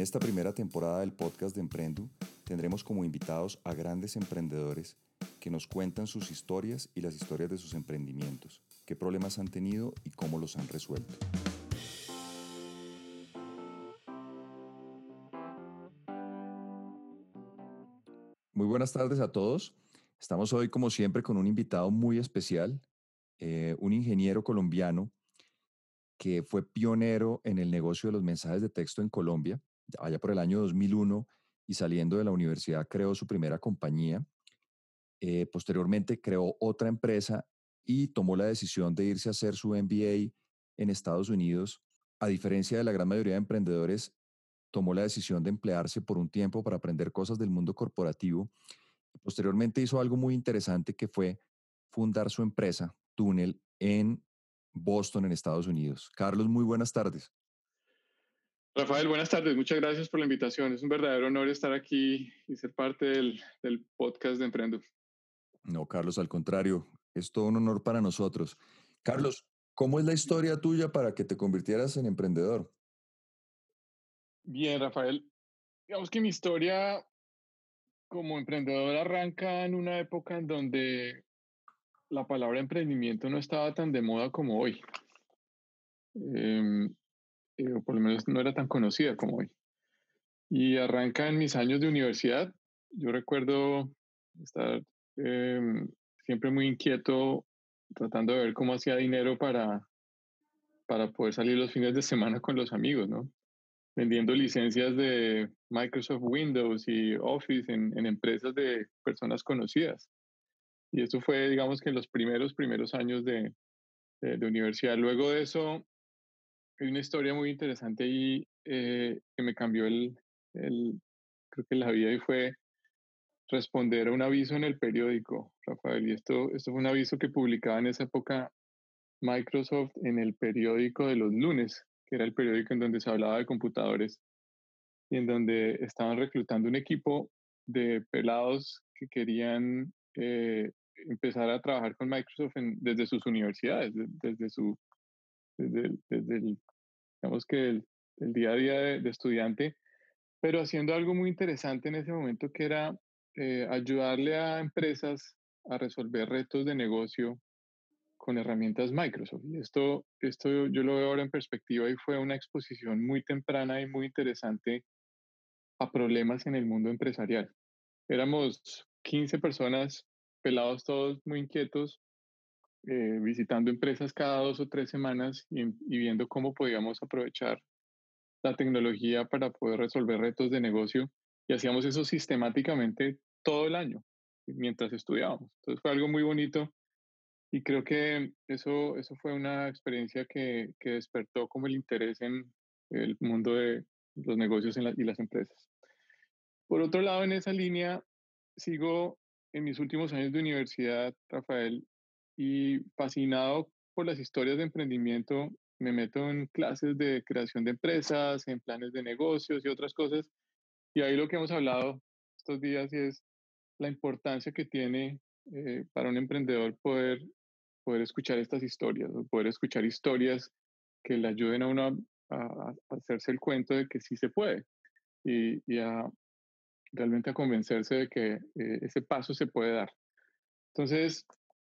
En esta primera temporada del podcast de Emprendu tendremos como invitados a grandes emprendedores que nos cuentan sus historias y las historias de sus emprendimientos, qué problemas han tenido y cómo los han resuelto. Muy buenas tardes a todos. Estamos hoy, como siempre, con un invitado muy especial, eh, un ingeniero colombiano que fue pionero en el negocio de los mensajes de texto en Colombia, allá por el año 2001, y saliendo de la universidad creó su primera compañía. Eh, posteriormente creó otra empresa y tomó la decisión de irse a hacer su MBA en Estados Unidos. A diferencia de la gran mayoría de emprendedores, tomó la decisión de emplearse por un tiempo para aprender cosas del mundo corporativo. Posteriormente hizo algo muy interesante que fue fundar su empresa, Túnel, en Boston, en Estados Unidos. Carlos, muy buenas tardes. Rafael, buenas tardes. Muchas gracias por la invitación. Es un verdadero honor estar aquí y ser parte del, del podcast de Emprendo. No, Carlos, al contrario, es todo un honor para nosotros. Carlos, ¿cómo es la historia tuya para que te convirtieras en emprendedor? Bien, Rafael. Digamos que mi historia como emprendedor arranca en una época en donde la palabra emprendimiento no estaba tan de moda como hoy. Em, eh, o por lo menos no era tan conocida como hoy. Y arranca en mis años de universidad. Yo recuerdo estar em, siempre muy inquieto tratando de ver cómo hacía dinero para, para poder salir los fines de semana con los amigos, ¿no? Vendiendo licencias de Microsoft Windows y Office en, en empresas de personas conocidas. Y eso fue, digamos que los primeros, primeros años de, de, universidad. Luego de eso, una historia muy interesante ahí eh, que me cambió el, el, creo que la vida y fue responder a un aviso en el periódico, Rafael. Y esto, esto fue un aviso que publicaba en esa época Microsoft en el periódico de los lunes, que era el periódico en donde se hablaba de computadores y en donde estaban reclutando un equipo de pelados que querían eh, empezar a trabajar con Microsoft desde sus universidades, desde su, desde, desde el, digamos que el, día a día de, estudiante, pero haciendo algo muy interesante en ese momento que era eh, ayudarle a empresas a resolver retos de negocio con herramientas Microsoft. Y esto, esto yo lo veo ahora en perspectiva y fue una exposición muy temprana y muy interesante a problemas en el mundo empresarial. Éramos 15 personas pelados todos muy inquietos, eh, visitando empresas cada dos o tres semanas y, viendo cómo podíamos aprovechar la tecnología para poder resolver retos de negocio. Y hacíamos eso sistemáticamente todo el año, mientras estudiábamos. Entonces fue algo muy bonito y creo que eso, eso fue una experiencia que, que despertó como el interés en el mundo de los negocios y las empresas. Por otro lado, en esa línea, sigo en mis últimos años de universidad, Rafael, y fascinado por las historias de emprendimiento, me meto en clases de creación de empresas, en planes de negocios y otras cosas. Y ahí lo que hemos hablado estos días es la importancia que tiene eh, para un emprendedor poder, poder escuchar estas historias, poder escuchar historias que le ayuden a uno a, hacerse el cuento de que sí se puede y, y a, realmente a convencerse de que eh, ese paso se puede dar. Entonces,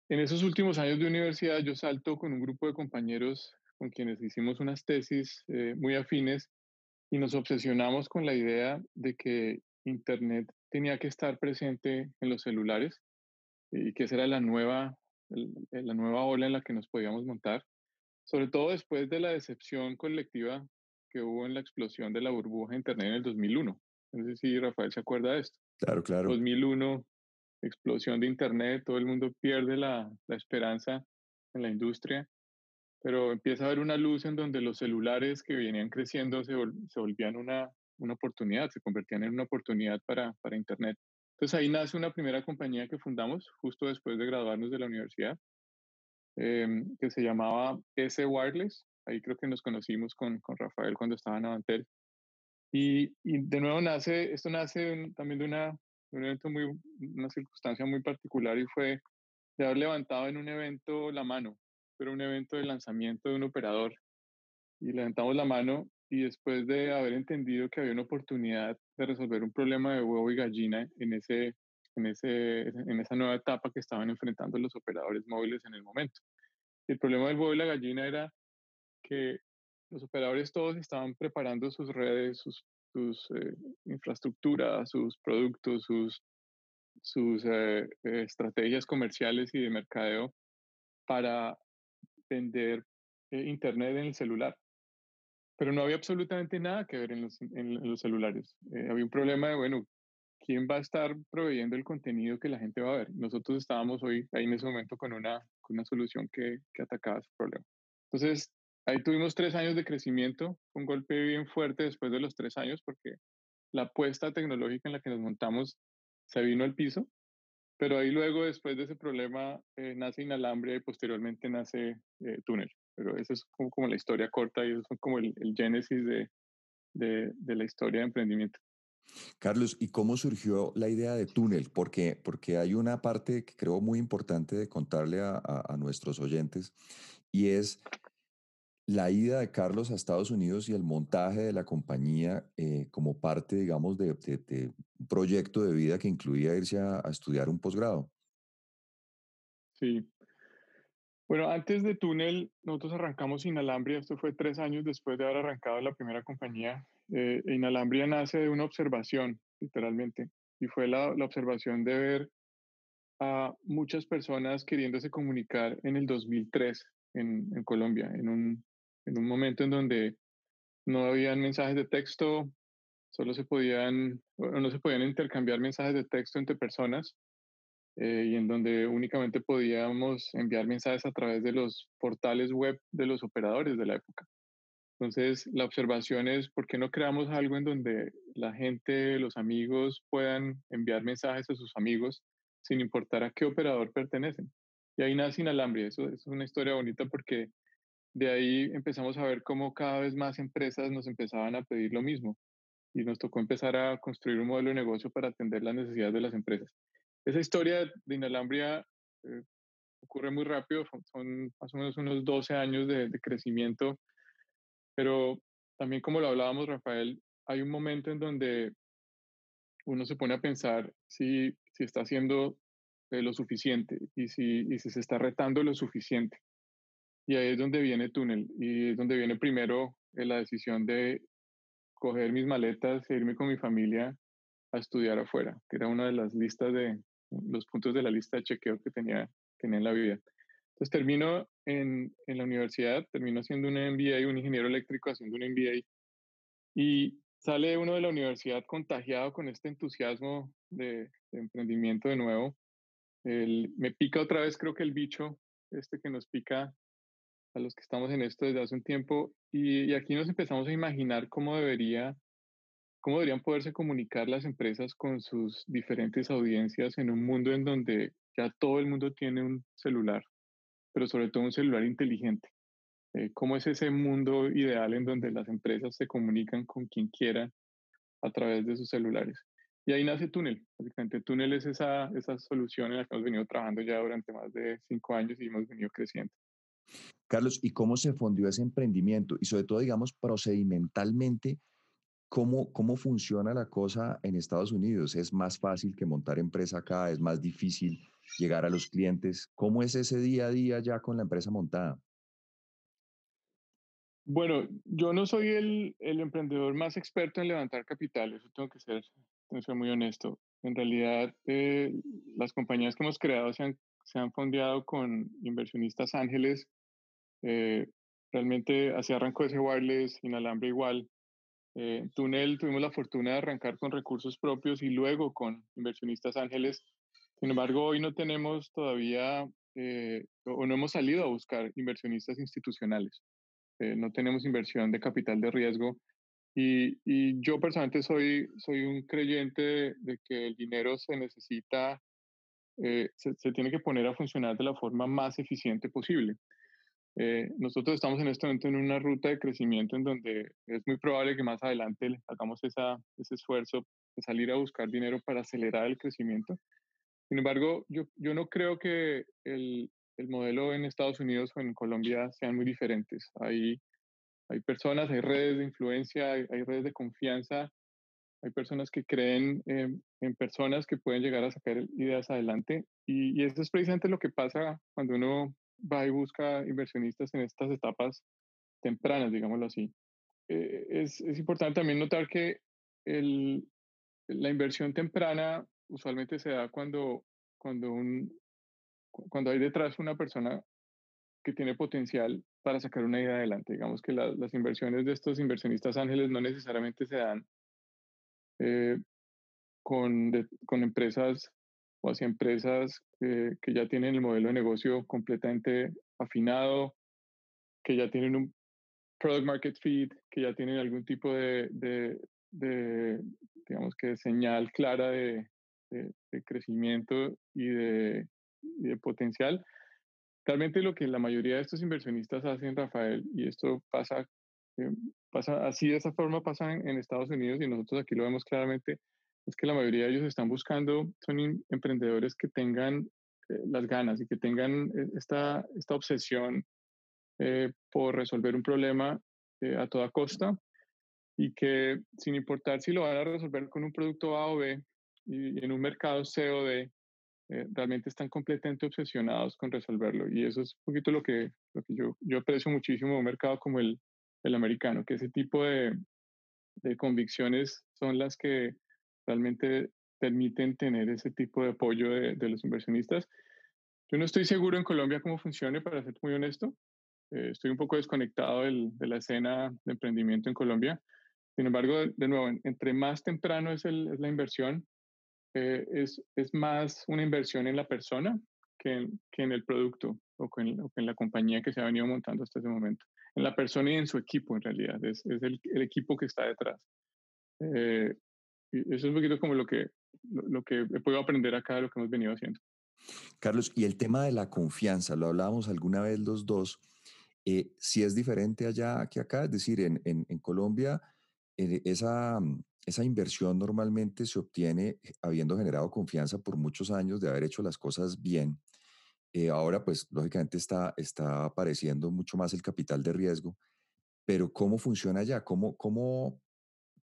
en esos últimos años de universidad yo salto con un grupo de compañeros con quienes hicimos unas tesis eh, muy afines y nos obsesionamos con la idea de que Internet tenía que estar presente en los celulares y que esa era la nueva, la nueva ola en la que nos podíamos montar, sobre todo después de la decepción colectiva que hubo en la explosión de la burbuja de Internet en el 2001. No sé si Rafael se acuerda de esto. Claro, claro. 2001, explosión de Internet, todo el mundo pierde la, la esperanza en la industria, pero empieza a haber una luz en donde los celulares que venían creciendo se, se volvían una, una oportunidad, se convertían en una oportunidad para, para Internet. Entonces ahí nace una primera compañía que fundamos justo después de graduarnos de la universidad, em, que se llamaba S Wireless. Ahí creo que nos conocimos con, con Rafael cuando estaba en Avantel. Y, de nuevo nace, esto nace también de, una, un evento muy, una circunstancia muy particular y fue de haber levantado en un evento la mano, pero un evento de lanzamiento de un operador. Y levantamos la mano y después de haber entendido que había una oportunidad de resolver un problema de huevo y gallina en, ese, en, ese, en esa nueva etapa que estaban enfrentando los operadores móviles en el momento. el problema del huevo y la gallina era que los operadores todos estaban preparando sus redes, sus, sus eh, infraestructuras, sus productos, sus, sus eh, estrategias comerciales y de mercadeo para vender eh, Internet en el celular. Pero no había absolutamente nada que ver en los, en, los celulares. había un problema de, bueno, ¿quién va a estar proveyendo el contenido que la gente va a ver? Nosotros estábamos hoy ahí en ese momento con una, con una solución que, que atacaba ese problema. Entonces, Ahí tuvimos tres años de crecimiento, un golpe bien fuerte después de los tres años porque la apuesta tecnológica en la que nos montamos se vino al piso, pero ahí luego después de ese problema eh, nace Inalambria y posteriormente nace eh, Túnel. Pero esa es como, la historia corta y eso es como el, génesis de, de, la historia de emprendimiento. Carlos, ¿y cómo surgió la idea de túnel? Porque, porque hay una parte que creo muy importante de contarle a, a, nuestros oyentes y es la ida de Carlos a Estados Unidos y el montaje de la compañía eh, como parte, digamos, de, un proyecto de vida que incluía irse a, estudiar un posgrado. Sí. Bueno, antes de Túnel, nosotros arrancamos Inalambria. Esto fue tres años después de haber arrancado la primera compañía. Eh, Inalambria nace de una observación, literalmente, y fue la, observación de ver a muchas personas queriéndose comunicar en el 2003 en, en Colombia, en un, en un momento en donde no habían mensajes de texto, solo se podían, no se podían intercambiar mensajes de texto entre personas eh, y en donde únicamente podíamos enviar mensajes a través de los portales web de los operadores de la época. Entonces, la observación es, ¿por qué no creamos algo en donde la gente, los amigos puedan enviar mensajes a sus amigos sin importar a qué operador pertenecen? Y ahí nace Inalambria. Eso, eso es una historia bonita porque de ahí empezamos a ver cómo cada vez más empresas nos empezaban a pedir lo mismo y nos tocó empezar a construir un modelo de negocio para atender las necesidades de las empresas. Esa historia de Inalambria eh, ocurre muy rápido, son más o menos unos 12 años de, crecimiento, pero también como lo hablábamos, Rafael, hay un momento en donde uno se pone a pensar si, si está haciendo eh, lo suficiente y si, y si se está retando lo suficiente. Y ahí es donde viene Túnel y es donde viene primero eh, la decisión de coger mis maletas e irme con mi familia a estudiar afuera, que era una de las listas de los puntos de la lista de chequeo que tenía, tenía en la vida. Entonces termino en, en la universidad, termino haciendo un MBA, un ingeniero eléctrico haciendo un MBA y sale uno de la universidad contagiado con este entusiasmo de, emprendimiento de nuevo. me pica otra vez, creo que el bicho, este que nos pica a los que estamos en esto desde hace un tiempo y, aquí nos empezamos a imaginar cómo debería cómo deberían poderse comunicar las empresas con sus diferentes audiencias en un mundo en donde ya todo el mundo tiene un celular, pero sobre todo un celular inteligente. Eh, ¿Cómo es ese mundo ideal en donde las empresas se comunican con quien quieran a través de sus celulares? Y ahí nace Túnel. Básicamente, Túnel es esa, esa solución en la que hemos venido trabajando ya durante más de cinco años y hemos venido creciendo. Carlos, ¿y cómo se fundió ese emprendimiento? Y sobre todo, digamos, procedimentalmente, ¿cómo, ¿cómo funciona la cosa en Estados Unidos? ¿Es más fácil que montar empresa acá? ¿Es más difícil llegar a los clientes? ¿Cómo es ese día a día ya con la empresa montada? Bueno, yo no soy el, el emprendedor más experto en levantar capital, eso tengo que ser, tengo que ser muy honesto. En realidad, eh, las compañías que hemos creado se han, se han fondeado con inversionistas ángeles eh, realmente así arrancó ese wireless, inalambre igual. Eh, tuvimos la fortuna de arrancar con recursos propios y luego con inversionistas ángeles. Sin embargo, hoy no tenemos todavía eh, o no hemos salido a buscar inversionistas institucionales. Eh, no tenemos inversión de capital de riesgo. Y, y yo personalmente soy, soy un creyente de, que el dinero se necesita, se, se, tiene que poner a funcionar de la forma más eficiente posible. Eh, nosotros estamos en este momento en una ruta de crecimiento en donde es muy probable que más adelante hagamos ese esfuerzo de salir a buscar dinero para acelerar el crecimiento. Sin embargo, yo, no creo que el, el modelo en Estados Unidos o en Colombia sean muy diferentes. Hay personas, hay redes de influencia, hay, redes de confianza, hay personas que creen en personas que pueden llegar a sacar ideas adelante y, y, eso es precisamente lo que pasa cuando uno va y busca inversionistas en estas etapas tempranas, digámoslo así. Eh, es, es, importante también notar que el, la inversión temprana usualmente se da cuando, cuando, un, cuando hay detrás una persona que tiene potencial para sacar una idea adelante. Digamos que las inversiones de estos inversionistas ángeles no necesariamente se dan eh, con, con empresas o hacia empresas que ya tienen el modelo de negocio completamente afinado, que ya tienen un product market fit, que ya tienen algún tipo de, de, digamos que, señal clara de, crecimiento y de, de potencial. Realmente lo que la mayoría de estos inversionistas hacen, Rafael, y esto pasa, eh, pasa así de esa forma pasa en, Estados Unidos y nosotros aquí lo vemos claramente, es que la mayoría de ellos están buscando, son emprendedores que tengan eh, las ganas y que tengan eh, esta, esta obsesión por resolver un problema a toda costa y que sin importar si lo van a resolver con un producto A o B y en un mercado C o D, realmente están completamente obsesionados con resolverlo. Y eso es un poquito lo que, lo que yo, yo aprecio muchísimo en un mercado como el, el americano, que ese tipo de, de convicciones son las que realmente permiten tener ese tipo de apoyo de, de, los inversionistas. Yo no estoy seguro en Colombia cómo funcione, para ser muy honesto. Eh, estoy un poco desconectado del, de la escena de emprendimiento en Colombia. Sin embargo, de, nuevo, entre más temprano es, el, es la inversión, eh, es, es, más una inversión en la persona que en, que en el producto o, en, en, la compañía que se ha venido montando hasta ese momento. En la persona y en su equipo, en realidad. Es, es el, el, equipo que está detrás. Eh, y eso es un poquito como lo que, lo, lo que he podido aprender acá de lo que hemos venido haciendo. Carlos, y el tema de la confianza, lo hablábamos alguna vez los dos, eh, si es diferente allá que acá, es decir, en, en, en Colombia, eh, esa, esa inversión normalmente se obtiene eh, habiendo generado confianza por muchos años de haber hecho las cosas bien. Eh, ahora, pues, lógicamente está, está apareciendo mucho más el capital de riesgo, pero ¿cómo funciona ya? ¿Cómo, ¿Cómo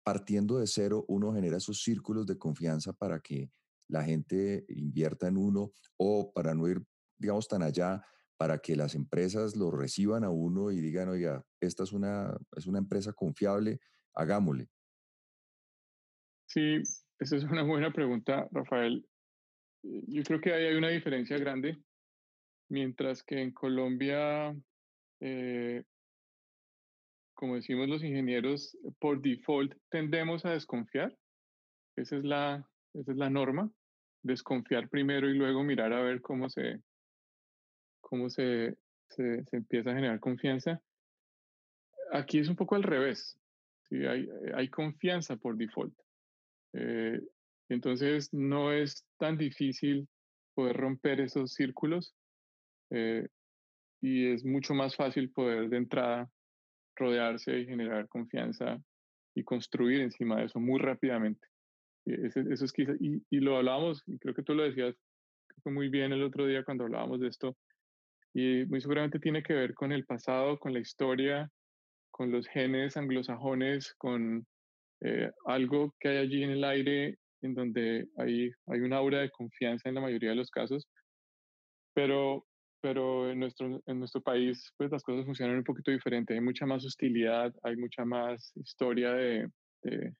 partiendo de cero uno genera esos círculos de confianza para que la gente invierta en uno o para no ir, digamos, tan allá, para que las empresas lo reciban a uno y digan, oiga, esta es una, es una empresa confiable, hagámosle. Sí, esa es una buena pregunta, Rafael. Yo creo que ahí hay una diferencia grande, mientras que en Colombia, eh, como decimos los ingenieros, por default tendemos a desconfiar. Esa es la, esa es la norma, desconfiar primero y luego mirar a ver cómo se, cómo se, se, se empieza a generar confianza. Aquí es un poco al revés. ¿sí? Hay, hay confianza por default. Eh, entonces no es tan difícil poder romper esos círculos eh, y es mucho más fácil poder de entrada rodearse y generar confianza y construir encima de eso muy rápidamente. Eso, eso es quizá, y, y, lo hablábamos, y creo que tú lo decías muy bien el otro día cuando hablábamos de esto, y muy seguramente tiene que ver con el pasado, con la historia, con los genes anglosajones, con eh, algo que hay allí en el aire en donde hay, hay un aura de confianza en la mayoría de los casos, pero, pero en, nuestro, en nuestro país pues las cosas funcionan un poquito diferente, hay mucha más hostilidad, hay mucha más historia de, de,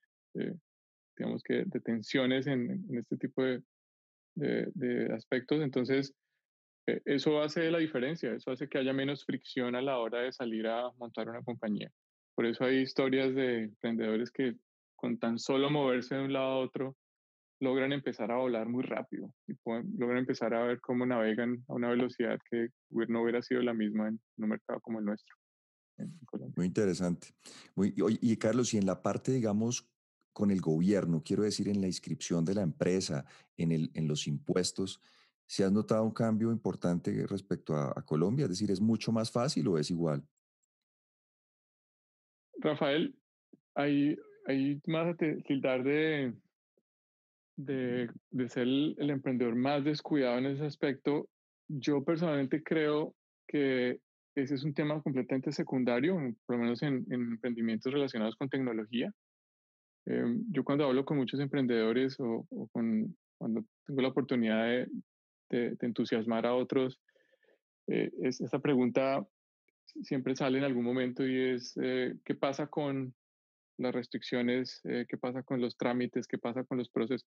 digamos que, de tensiones en, este tipo de, aspectos, entonces eh, eso hace la diferencia, eso hace que haya menos fricción a la hora de salir a montar una compañía. Por eso hay historias de emprendedores que con tan solo moverse de un lado a otro, logran empezar a volar muy rápido y logran empezar a ver cómo navegan a una velocidad que no hubiera sido la misma en un mercado como el nuestro. Muy interesante. Muy, y, y Carlos, y en la parte, digamos, con el gobierno, quiero decir, en la inscripción de la empresa, en, el, en los impuestos, ¿se has notado un cambio importante respecto a, a Colombia? Es decir, ¿es mucho más fácil o es igual? Rafael, hay, hay más a tildar de, de, de ser el, el, emprendedor más descuidado en ese aspecto. Yo personalmente creo que ese es un tema completamente secundario, por lo menos en, emprendimientos relacionados con tecnología. Em, yo cuando hablo con muchos emprendedores o, con, cuando tengo la oportunidad de, de, entusiasmar a otros, eh, es, esta pregunta siempre sale en algún momento y es, eh, ¿qué pasa con las restricciones? Eh, ¿Qué pasa con los trámites? ¿Qué pasa con los procesos?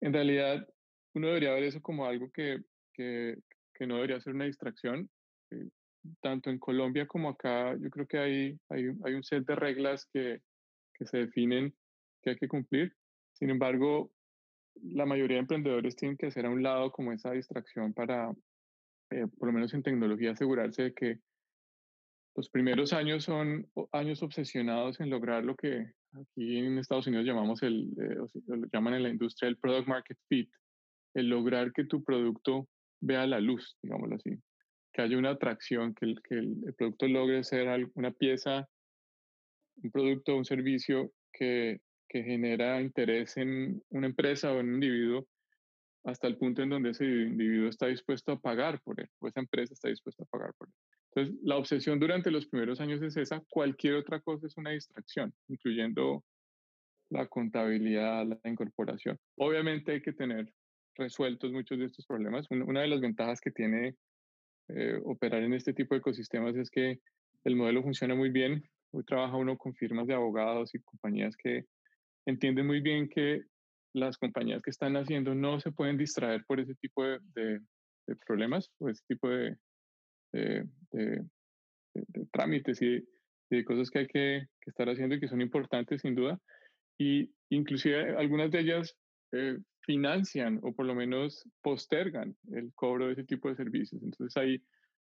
En realidad, uno debería ver eso como algo que, que, que no debería ser una distracción. Eh, tanto en Colombia como acá, yo creo que hay, hay, hay un set de reglas que, que se definen que hay que cumplir. Sin embargo, la mayoría de emprendedores tienen que hacer a un lado como esa distracción para, por lo menos en tecnología, asegurarse de que los primeros años son años obsesionados en lograr lo que aquí en Estados Unidos llamamos el, eh, lo llaman en la industria el product market fit, el lograr que tu producto vea la luz, digámoslo así, que haya una atracción, que el, que el, producto logre ser una pieza, un producto, un servicio que, que genera interés en una empresa o en un individuo hasta el punto en donde ese individuo está dispuesto a pagar por él, o esa empresa está dispuesta a pagar por él. Entonces, la obsesión durante los primeros años es esa, cualquier otra cosa es una distracción, incluyendo la contabilidad, la incorporación. Obviamente hay que tener resueltos muchos de estos problemas. Una de las ventajas que tiene eh, operar en este tipo de ecosistemas es que el modelo funciona muy bien. Hoy trabaja uno con firmas de abogados y compañías que entienden muy bien que las compañías que están haciendo no se pueden distraer por ese tipo de, de problemas o ese tipo de, de, trámites y de, cosas que hay que, estar haciendo y que son importantes sin duda. Y inclusive algunas de ellas eh, financian o por lo menos postergan el cobro de ese tipo de servicios. Entonces ahí,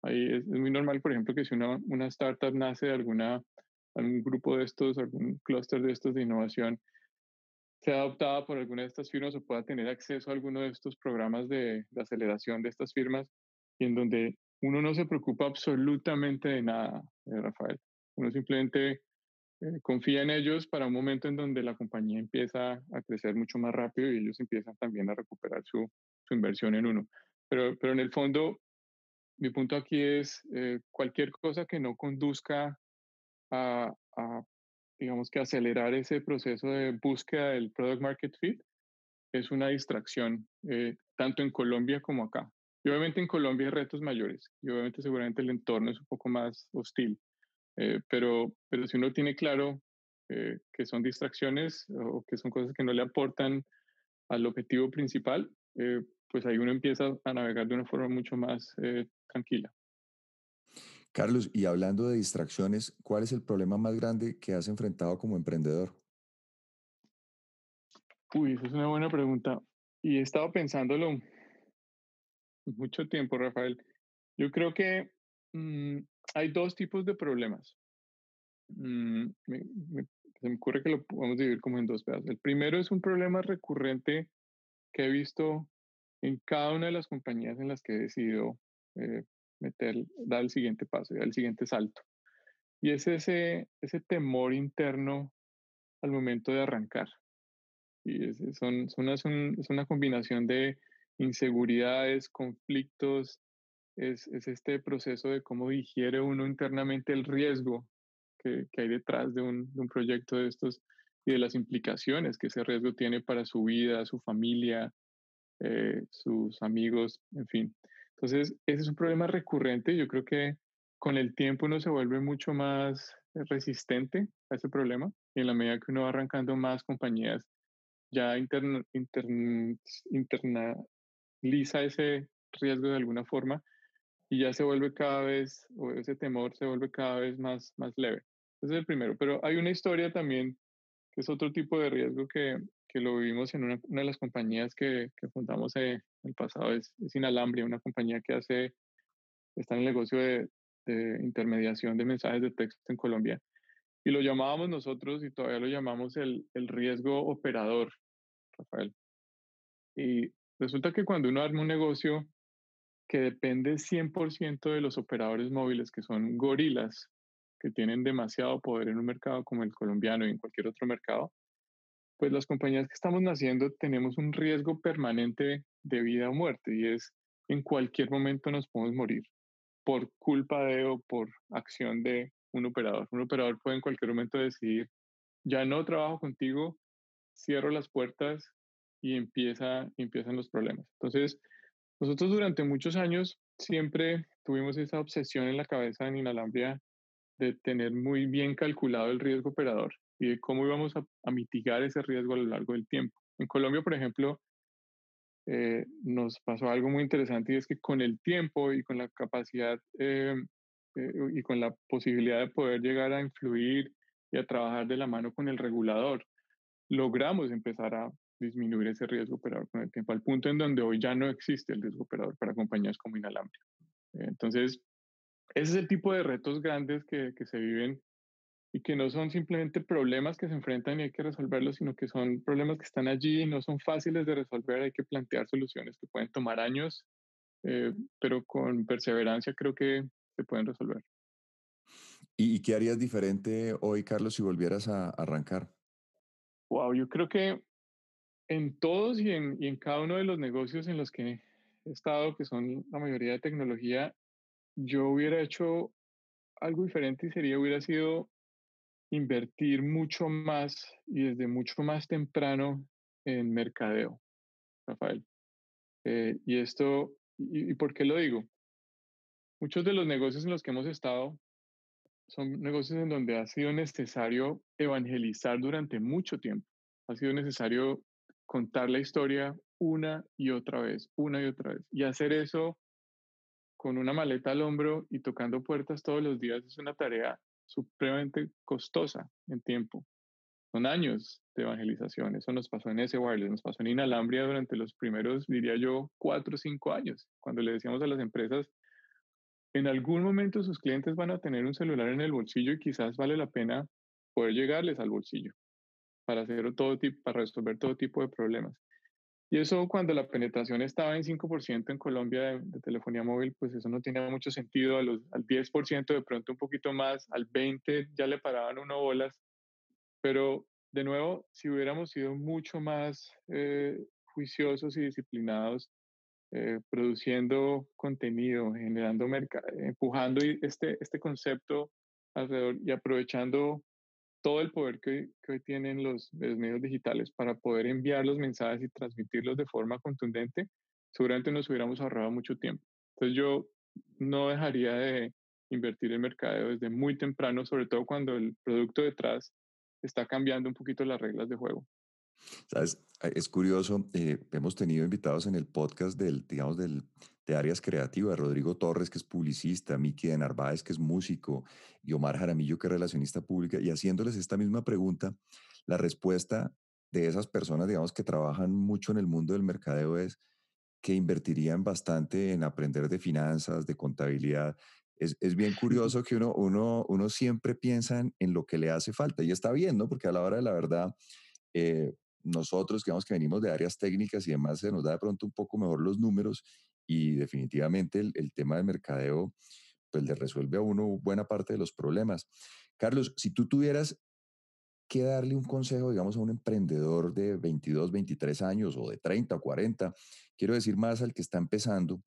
ahí es, muy normal, por ejemplo, que si una, una startup nace de alguna, algún grupo de estos, algún clúster de estos de innovación, sea adoptada por alguna de estas firmas o pueda tener acceso a alguno de estos programas de, de aceleración de estas firmas y en donde uno no se preocupa absolutamente de nada, eh, Rafael. Uno simplemente eh, confía en ellos para un momento en donde la compañía empieza a crecer mucho más rápido y ellos empiezan también a recuperar su, inversión en uno. Pero, pero en el fondo, mi punto aquí es eh, cualquier cosa que no conduzca a, a, digamos que acelerar ese proceso de búsqueda del product market fit es una distracción, tanto en Colombia como acá. Y obviamente en Colombia hay retos mayores y obviamente seguramente el entorno es un poco más hostil. Eh, pero, pero si uno tiene claro eh, que son distracciones o que son cosas que no le aportan al objetivo principal, eh, pues ahí uno empieza a navegar de una forma mucho más tranquila. Carlos, y hablando de distracciones, ¿cuál es el problema más grande que has enfrentado como emprendedor? Uy, esa es una buena pregunta. Y he estado pensándolo mucho tiempo, Rafael. Yo creo que mm, hay dos tipos de problemas. Mm, se me ocurre que lo podemos dividir como en dos pedazos. El primero es un problema recurrente que he visto en cada una de las compañías en las que he decidido eh, meter, dar el siguiente paso, dar el siguiente salto. Y es ese, ese temor interno al momento de arrancar. Y es, son, son es una combinación de inseguridades, conflictos, es, este proceso de cómo digiere uno internamente el riesgo que, hay detrás de un, proyecto de estos y de las implicaciones que ese riesgo tiene para su vida, su familia, eh, sus amigos, en fin. Entonces, ese es un problema recurrente. Yo creo que con el tiempo uno se vuelve mucho más resistente a ese problema y en la medida que uno va arrancando más compañías ya interna, interna, lisa ese riesgo de alguna forma y ya se vuelve cada vez, o ese temor se vuelve cada vez más, más leve. Ese es el primero. Pero hay una historia también, que es otro tipo de riesgo que, que lo vivimos en una, de las compañías que, que fundamos en eh, el pasado, es, es Inalambria, una compañía que hace, está en el negocio de, de intermediación de mensajes de texto en Colombia. Y lo llamábamos nosotros, y todavía lo llamamos el, el riesgo operador, Rafael. Y Resulta que cuando uno arma un negocio que depende 100% de los operadores móviles, que son gorilas, que tienen demasiado poder en un mercado como el colombiano y en cualquier otro mercado, pues las compañías que estamos naciendo tenemos un riesgo permanente de vida o muerte y es en cualquier momento nos podemos morir. por culpa de o por acción de un operador. Un operador puede en cualquier momento decidir, ya no trabajo contigo, cierro las puertas y empieza, empiezan los problemas. Entonces, nosotros durante muchos años siempre tuvimos esa obsesión en la cabeza en Inalambria de tener muy bien calculado el riesgo operador y de cómo íbamos a, mitigar ese riesgo a lo largo del tiempo. En Colombia, por ejemplo, eh, nos pasó algo muy interesante y es que con el tiempo y con la capacidad eh, eh, y con la posibilidad de poder llegar a influir y a trabajar de la mano con el regulador, logramos empezar a disminuir ese riesgo operador con el tiempo, al punto en donde hoy ya no existe el riesgo operador para compañías como Inalambria. Entonces, ese es el tipo de retos grandes que, que se viven y que no son simplemente problemas que se enfrentan y hay que resolverlos, sino que son problemas que están allí y no son fáciles de resolver, hay que plantear soluciones que pueden tomar años, eh, pero con perseverancia creo que se pueden resolver. ¿Y, qué harías diferente hoy, Carlos, si volvieras a arrancar? Wow, yo creo que en todos y en, y en cada uno de los negocios en los que he estado, que son la mayoría de tecnología, yo hubiera hecho algo diferente y sería, hubiera sido invertir mucho más y desde mucho más temprano en mercadeo, Rafael. Eh, y esto, y, por qué lo digo? Muchos de los negocios en los que hemos estado son negocios en donde ha sido necesario evangelizar durante mucho tiempo. Ha sido necesario contar la historia una y otra vez, una y otra vez. Y hacer eso con una maleta al hombro y tocando puertas todos los días es una tarea supremamente costosa en tiempo. Son años de evangelización. Eso nos pasó en ese wireless, nos pasó en Inalambria durante los primeros, diría yo, cuatro o cinco años, cuando le decíamos a las empresas, en algún momento sus clientes van a tener un celular en el bolsillo y quizás vale la pena poder llegarles al bolsillo para, hacer todo tipo, para resolver todo tipo de problemas. Y eso cuando la penetración estaba en 5% en Colombia de, telefonía móvil, pues eso no tenía mucho sentido. al 10% de pronto un poquito más, al 20% ya le paraban uno bolas. Pero de nuevo, si hubiéramos sido mucho más eh, juiciosos y disciplinados, eh, produciendo contenido, generando mercado, empujando este, este concepto alrededor y aprovechando todo el poder que, hoy tienen los, medios digitales para poder enviar los mensajes y transmitirlos de forma contundente, seguramente nos hubiéramos ahorrado mucho tiempo. Entonces yo no dejaría de invertir en mercadeo desde muy temprano, sobre todo cuando el producto detrás está cambiando un poquito las reglas de juego. Sabes, es curioso, eh, hemos tenido invitados en el podcast del, digamos, del, de áreas creativas, Rodrigo Torres, que es publicista, Miki de Narváez, que es músico, y Omar Jaramillo, que es relacionista pública, y haciéndoles esta misma pregunta, la respuesta de esas personas, digamos, que trabajan mucho en el mundo del mercadeo es que invertirían bastante en aprender de finanzas, de contabilidad. Es, es bien curioso que uno, uno, uno siempre piensa en, lo que le hace falta, y está bien, ¿no? Porque a la hora de la verdad, eh, nosotros, digamos que venimos de áreas técnicas y demás, se nos da de pronto un poco mejor los números y definitivamente el, tema del mercadeo pues le resuelve a uno buena parte de los problemas. Carlos, si tú tuvieras que darle un consejo, digamos, a un emprendedor de 22, 23 años o de 30 o 40, quiero decir más al que está empezando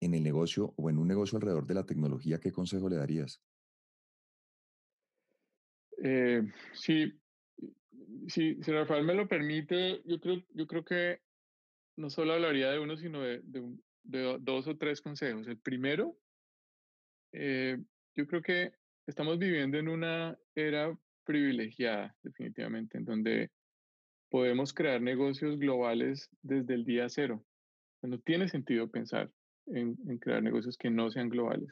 en el negocio o en un negocio alrededor de la tecnología, ¿qué consejo le darías? Eh, sí, si Rafael me lo permite, yo creo, yo creo que no solo hablaría de uno, sino de, dos o tres consejos. El primero, eh, yo creo que estamos viviendo en una era privilegiada, definitivamente, en donde podemos crear negocios globales desde el día cero. No tiene sentido pensar en, crear negocios que no sean globales.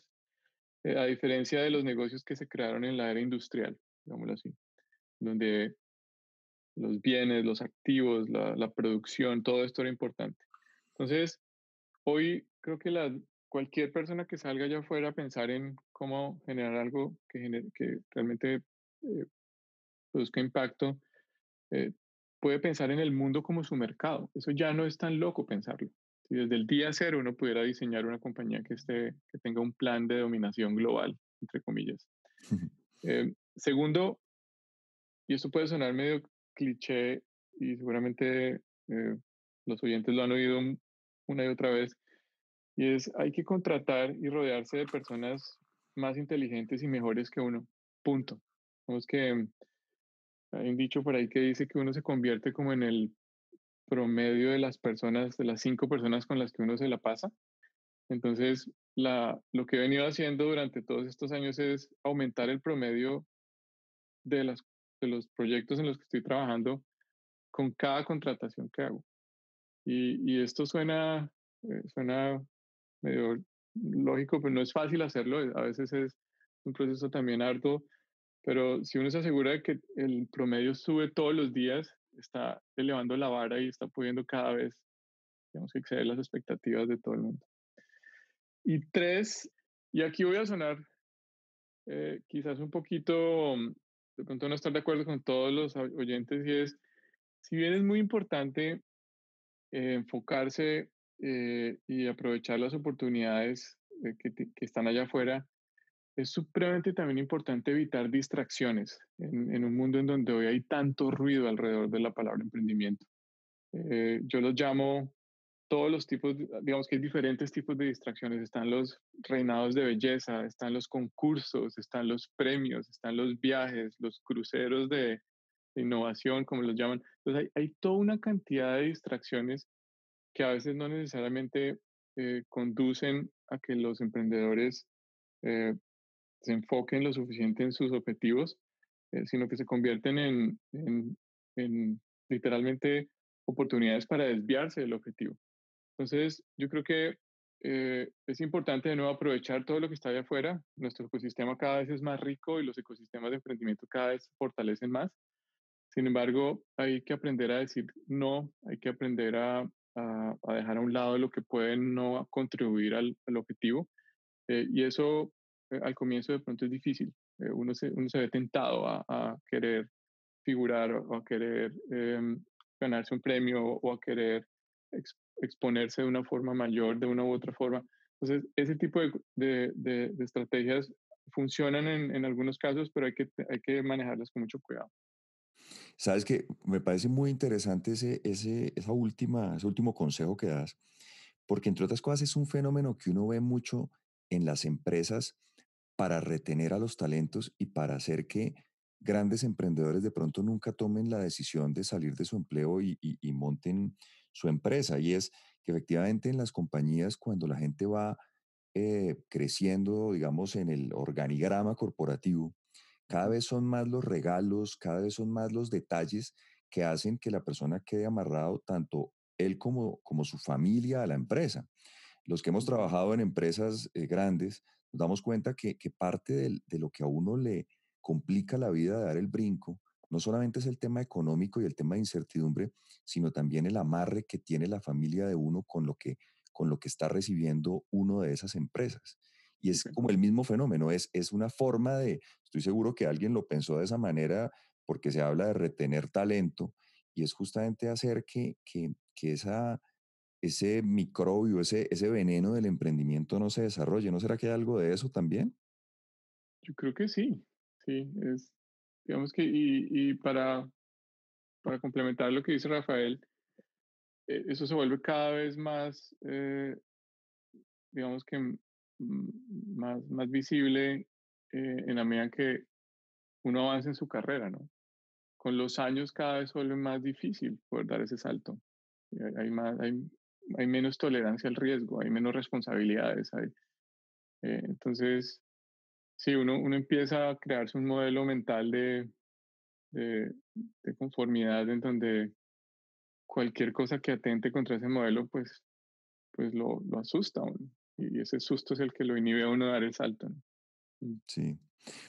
Eh, a diferencia de los negocios que se crearon en la era industrial, digámoslo así, donde los bienes, los activos, la, producción, todo esto era importante. Entonces, hoy creo que la, cualquier persona que salga allá afuera a pensar en cómo generar algo que, que realmente eh, produzca impacto, eh, puede pensar en el mundo como su mercado. Eso ya no es tan loco pensarlo. Si desde el día cero uno pudiera diseñar una compañía que, esté, que tenga un plan de dominación global, entre comillas. Eh, segundo, y esto puede sonar medio cliché y seguramente eh, los oyentes lo han oído una y otra vez, Y es, hay que contratar y rodearse de personas más inteligentes y mejores que uno. Punto. Vamos que hay un dicho por ahí que dice que uno se convierte como en el promedio de las personas, de las cinco personas con las que uno se la pasa. Entonces, la, lo que he venido haciendo durante todos estos años es aumentar el promedio de, las, de los proyectos en los que estoy trabajando con cada contratación que hago. Y, y esto suena, eh, suena medio lógico, pero no es fácil hacerlo. A veces es un proceso también arduo, pero si uno se asegura de que el promedio sube todos los días, está elevando la vara y está pudiendo cada vez, digamos, exceder las expectativas de todo el mundo. Y tres, y aquí voy a sonar eh, quizás un poquito, de pronto no estar de acuerdo con todos los oyentes, y es, si bien es muy importante eh, enfocarse eh, y aprovechar las oportunidades que, que, están allá afuera, es supremamente también importante evitar distracciones en, en, un mundo en donde hoy hay tanto ruido alrededor de la palabra emprendimiento. Eh, yo los llamo todos los tipos, digamos que hay diferentes tipos de distracciones. Están los reinados de belleza, están los concursos, están los premios, están los viajes, los cruceros de, innovación, como los llaman. Entonces hay, toda una cantidad de distracciones que a veces no necesariamente eh, conducen a que los emprendedores eh, se enfoquen lo suficiente en sus objetivos, eh, sino que se convierten en, en, en, literalmente oportunidades para desviarse del objetivo. Entonces, yo creo que es importante de nuevo aprovechar todo lo que está allá afuera. Nuestro ecosistema cada vez es más rico y los ecosistemas de emprendimiento cada vez se fortalecen más. Sin embargo, hay que aprender a decir no, hay que aprender a, a, dejar a un lado lo que puede no contribuir al, al objetivo. Eh, y eso eh, al comienzo de pronto es difícil. Eh, uno, se, uno se ve tentado a, a querer figurar o a querer em, ganarse un premio o a querer exponerse de una forma mayor, de una u otra forma. Entonces, ese tipo de, de, de, estrategias funcionan en, en, algunos casos, pero hay que, hay que manejarlas con mucho cuidado. Sabes que me parece muy interesante ese, ese, esa última, ese último consejo que das, porque entre otras cosas es un fenómeno que uno ve mucho en las empresas para retener a los talentos y para hacer que grandes emprendedores de pronto nunca tomen la decisión de salir de su empleo y, y, monten su empresa. Y es que efectivamente en las compañías, cuando la gente va eh, creciendo, digamos, en el organigrama corporativo, cada vez son más los regalos, cada vez son más los detalles que hacen que la persona quede amarrado tanto él como, como su familia a la empresa. Los que hemos trabajado en empresas eh, grandes nos damos cuenta que, que parte de, de lo que a uno le complica la vida de dar el brinco no solamente es el tema económico y el tema de incertidumbre, sino también el amarre que tiene la familia de uno con lo que, con lo que está recibiendo uno de esas empresas. Y es como el mismo fenómeno, es, es una forma de, estoy seguro que alguien lo pensó de esa manera porque se habla de retener talento y es justamente hacer que, que, que esa, ese microbio, ese, ese veneno del emprendimiento no se desarrolle. ¿No será que hay algo de eso también? Yo creo que sí, sí, es, digamos que, y, y para, para complementar lo que dice Rafael, eh, eso se vuelve cada vez más, eh, digamos que más, más visible eh, en la medida que uno avanza en su carrera, ¿no? Con los años cada vez vuelve más difícil poder dar ese salto. Hay, más, hay, hay menos tolerancia al riesgo, hay menos responsabilidades. Hay, eh, entonces, sí, uno, uno empieza a crearse un modelo mental de, de, de conformidad en donde cualquier cosa que atente contra ese modelo, pues, pues lo, lo asusta. Uno y ese susto es el que lo inhibe a uno a dar el salto. Mm. Sí.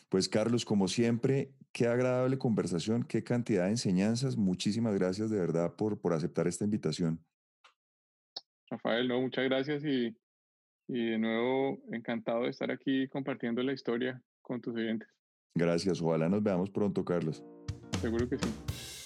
Pues Carlos, como siempre, qué agradable conversación, qué cantidad de enseñanzas. Muchísimas gracias de verdad por, por aceptar esta invitación. Rafael, no, muchas gracias y, y de nuevo encantado de estar aquí compartiendo la historia con tus oyentes. Gracias, ojalá nos veamos pronto, Carlos. Seguro que sí.